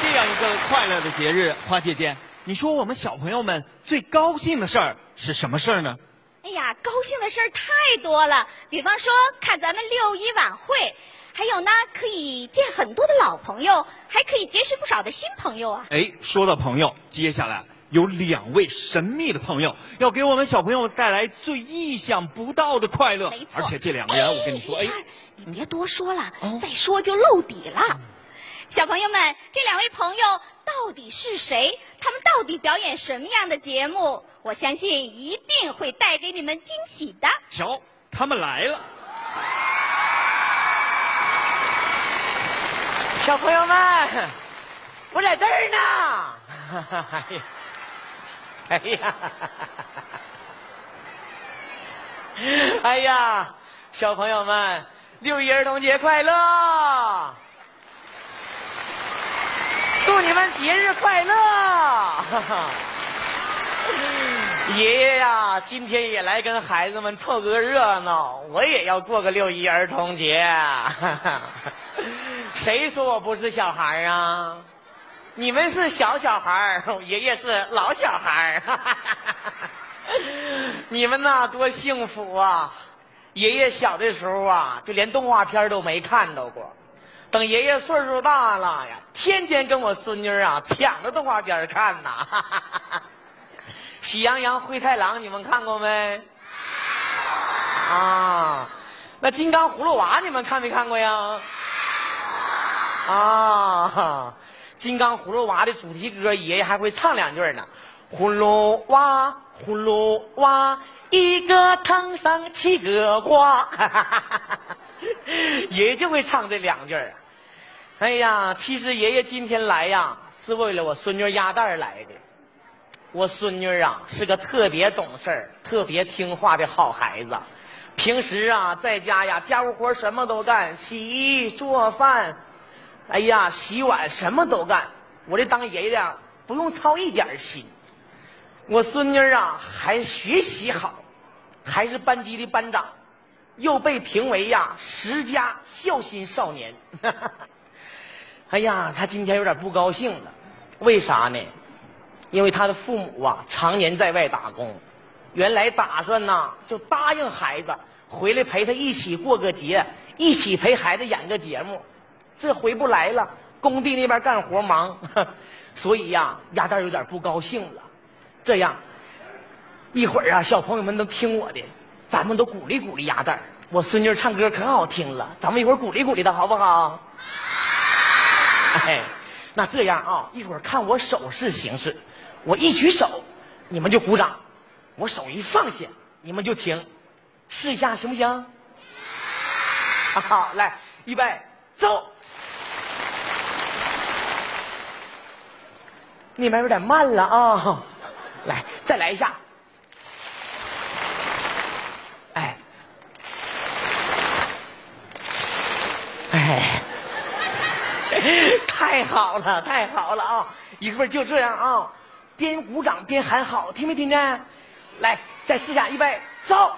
这样一个快乐的节日，花姐姐，你说我们小朋友们最高兴的事儿是什么事儿呢？哎呀，高兴的事儿太多了，比方说看咱们六一晚会，还有呢可以见很多的老朋友，还可以结识不少的新朋友啊。哎，说到朋友，接下来有两位神秘的朋友要给我们小朋友带来最意想不到的快乐。没错，而且这两个人，我跟你说，哎，你别多说了，再说就露底了。小朋友们，这两位朋友到底是谁？他们到底表演什么样的节目？我相信一定会带给你们惊喜的。瞧，他们来了！小朋友们，我在这儿呢！哎呀，哎呀，哎呀，小朋友们，六一儿童节快乐！节日快乐！爷爷呀，今天也来跟孩子们凑个热闹，我也要过个六一儿童节。谁说我不是小孩啊？你们是小小孩爷爷是老小孩 你们呐，多幸福啊！爷爷小的时候啊，就连动画片都没看到过。等爷爷岁数大了呀，天天跟我孙女啊抢着动画片看呐。喜羊羊、灰太狼，你们看过没？啊，那金刚葫芦娃你们看没看过呀？啊，金刚葫芦娃的主题歌，爷爷还会唱两句呢。葫芦娃，葫芦娃，一个藤上七个瓜。爷爷就会唱这两句儿。哎呀，其实爷爷今天来呀，是为了我孙女鸭蛋来的。我孙女啊，是个特别懂事特别听话的好孩子。平时啊，在家呀，家务活什么都干，洗衣做饭，哎呀，洗碗什么都干。我这当爷爷的不用操一点心。我孙女啊，还学习好，还是班级的班长。又被评为呀十佳孝心少年。哎呀，他今天有点不高兴了，为啥呢？因为他的父母啊常年在外打工，原来打算呐就答应孩子回来陪他一起过个节，一起陪孩子演个节目，这回不来了，工地那边干活忙，所以呀丫蛋有点不高兴了。这样，一会儿啊小朋友们都听我的。咱们都鼓励鼓励鸭蛋我孙女唱歌可好听了，咱们一会儿鼓励鼓励她好不好？哎，那这样啊，一会儿看我手势形式，我一举手，你们就鼓掌；我手一放下，你们就停，试一下行不行？好，来，预备，走。你们有点慢了啊，来，再来一下。哎，哎 太好了，太好了啊！一会儿就这样啊，边鼓掌边喊好，听没听见？来，再试下，预备，走！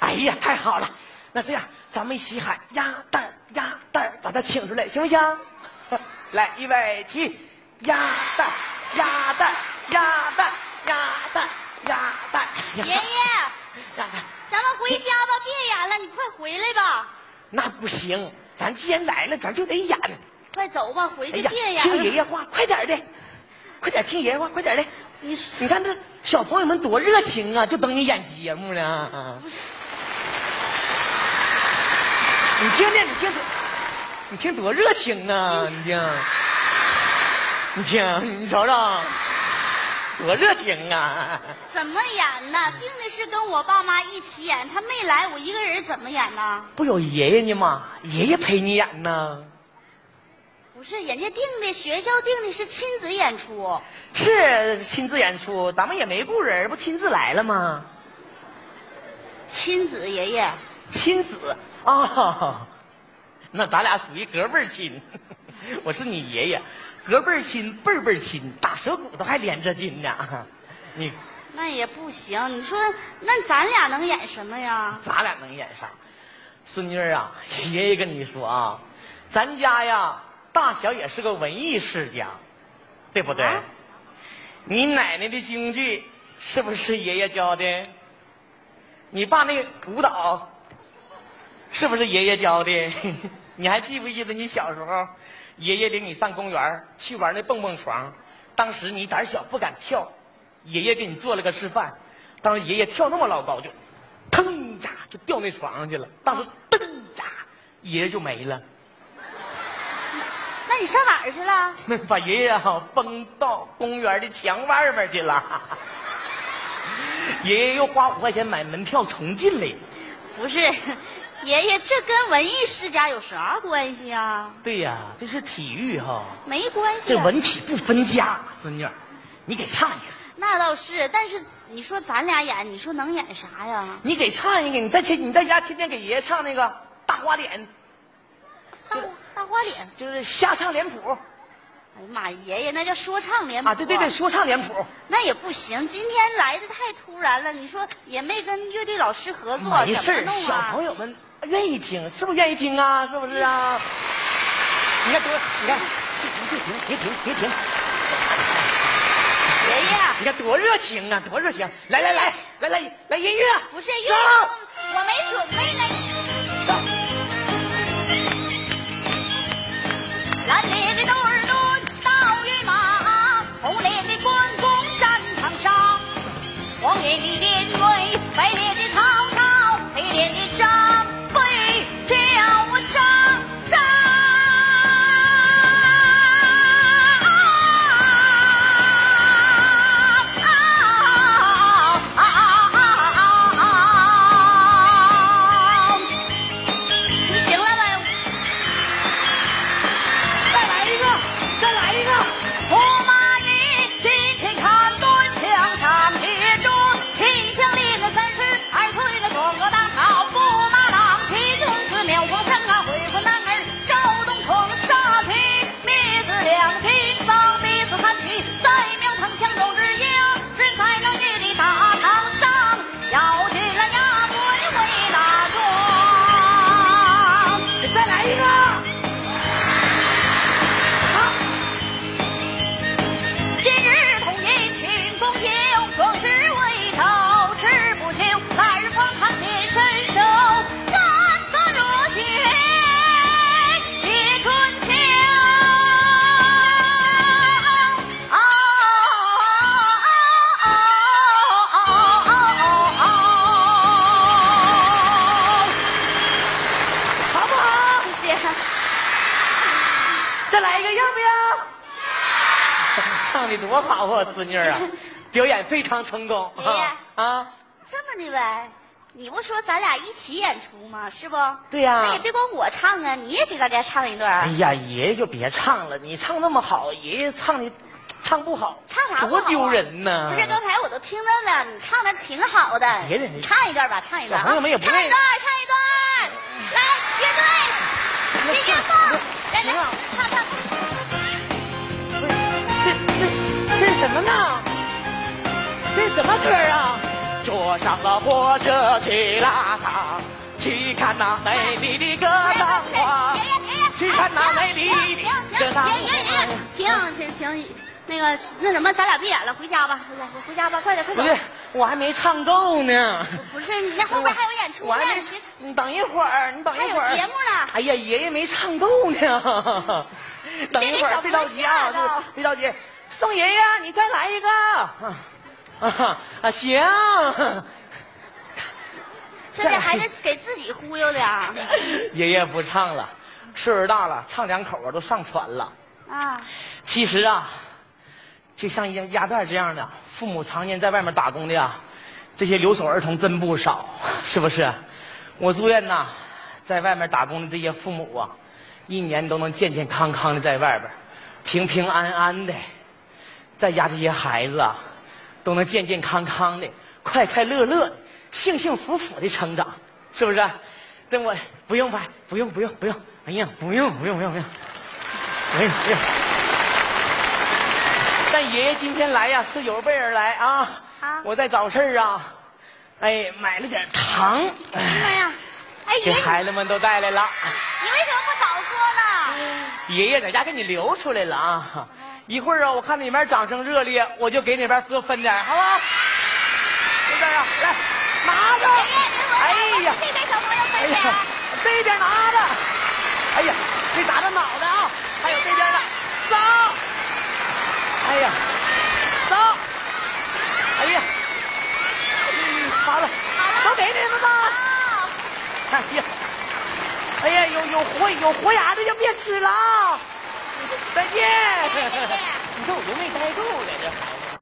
哎呀，太好了！那这样，咱们一起喊鸭蛋鸭蛋把它请出来，行不行？来，预备起，鸭蛋鸭蛋鸭蛋鸭蛋鸭蛋。爷爷。咱们回家吧，别演了，你快回来吧。那不行，咱既然来了，咱就得演。快走吧，回去别演了。听爷爷话，快点的，快点听爷爷话，快点的。你你看这小朋友们多热情啊，就等你演节目呢。不是，你听听，你听，你听多热情啊！你听，你听，你瞅瞅。多热情啊！怎么演呢？定的是跟我爸妈一起演，他没来，我一个人怎么演呢？不有爷爷呢吗？爷爷陪你演呢。不是，人家定的学校定的是亲子演出。是亲子演出，咱们也没雇人，不亲自来了吗？亲子爷爷。亲子啊，那咱俩属于隔辈亲。我是你爷爷。隔辈亲，辈辈亲，打蛇骨头还连着筋呢。你那也不行。你说，那咱俩能演什么呀？咱俩能演啥？孙女儿啊，爷爷跟你说啊，咱家呀，大小也是个文艺世家，对不对？啊你奶奶的京剧是不是爷爷教的？你爸那个舞蹈是不是爷爷教的？你还记不记得你小时候，爷爷领你上公园去玩那蹦蹦床，当时你胆小不敢跳，爷爷给你做了个示范，当时爷爷跳那么老高，就腾家就掉那床上去了，当时噔家爷爷就没了。那你上哪儿去了？把爷爷啊崩到公园的墙外面去了。爷爷又花五块钱买门票重进来。不是，爷爷，这跟文艺世家有啥关系啊？对呀，这是体育哈，没关系、啊。这文体不分家，孙女儿，你给唱一个，那倒是，但是你说咱俩演，你说能演啥呀？你给唱一个，你在天你在家天天给爷爷唱那个大花脸，大大花脸。就是瞎唱脸谱哎呀妈呀，爷爷那叫说唱脸谱啊，对对对，说唱脸谱。那也不行，今天来的太突然了，你说也没跟乐队老师合作，没事儿，怎么弄小啊？朋友们愿意听，是不是愿意听啊？是不是啊？你看多，你看，别停，别停，别停。爷爷，你看多热情啊，多热情！来来来来来来音乐，不是乐走，我没准备呢。我给你点过。唱的多好啊，孙女啊，表演非常成功。爷爷啊，这么的呗，你不说咱俩一起演出吗？是不？对呀那也别光我唱啊，你也给大家唱一段啊哎。呀，爷爷就别唱了，你唱那么好，爷爷唱的唱不好，唱啥啊多丢人呢！不是，刚才我都听到了，你唱的挺好的。别的你唱一段吧，唱一段朋友们也不会唱一段，唱一段。来，乐队，别压风，来来，唱这这是什么呢？这是什么歌啊？坐上了火车去拉萨，去看那美丽的格桑花爷爷爷爷，去看那美丽的格桑停停花。停停停停，那个那什么，咱俩别演了，回家吧，回家回家吧，快点快点。不对，我还没唱够呢。不是，你那后边还有演出呢我还没，你你等一会儿，你等一会还有。节目呢。哎呀，爷爷没唱够呢。等一会儿，别着急啊，别着急。宋爷爷，你再来一个。啊啊，行。这得还得给自己忽悠点儿 爷爷不唱了，岁数大了，唱两口啊都上喘了。啊。其实啊，就像鸭鸭蛋这样的，父母常年在外面打工的呀，这些留守儿童真不少，是不是？我祝愿呐，在外面打工的这些父母啊，一年都能健健康康的在外边，平平安安的，在家这些孩子啊，都能健健康康的、快快乐乐的、幸幸福福的成长，是不是？等我不用拍，不用不用不用，哎呀，不用不用不用不用，不用不用。但爷爷今天来呀，是有备而来啊！啊我在找事儿啊，哎，买了点糖，哎呀妈呀！哎给爷，孩子们都带来了。你为什么不早说呢？爷爷在家给你留出来了啊！一会儿啊，我看那边掌声热烈，我就给那边多分点，好不好？这边啊，来拿着。哎呀，这边小朋友哎分点。呀，这边拿着。哎呀，别砸着脑袋啊！还有这边的，走。哎呀，走。哎呀，好了，都给你们吧。哎呀，哎呀，有有活有活牙的就别吃了啊！再见。你说我都没待够呢这孩子。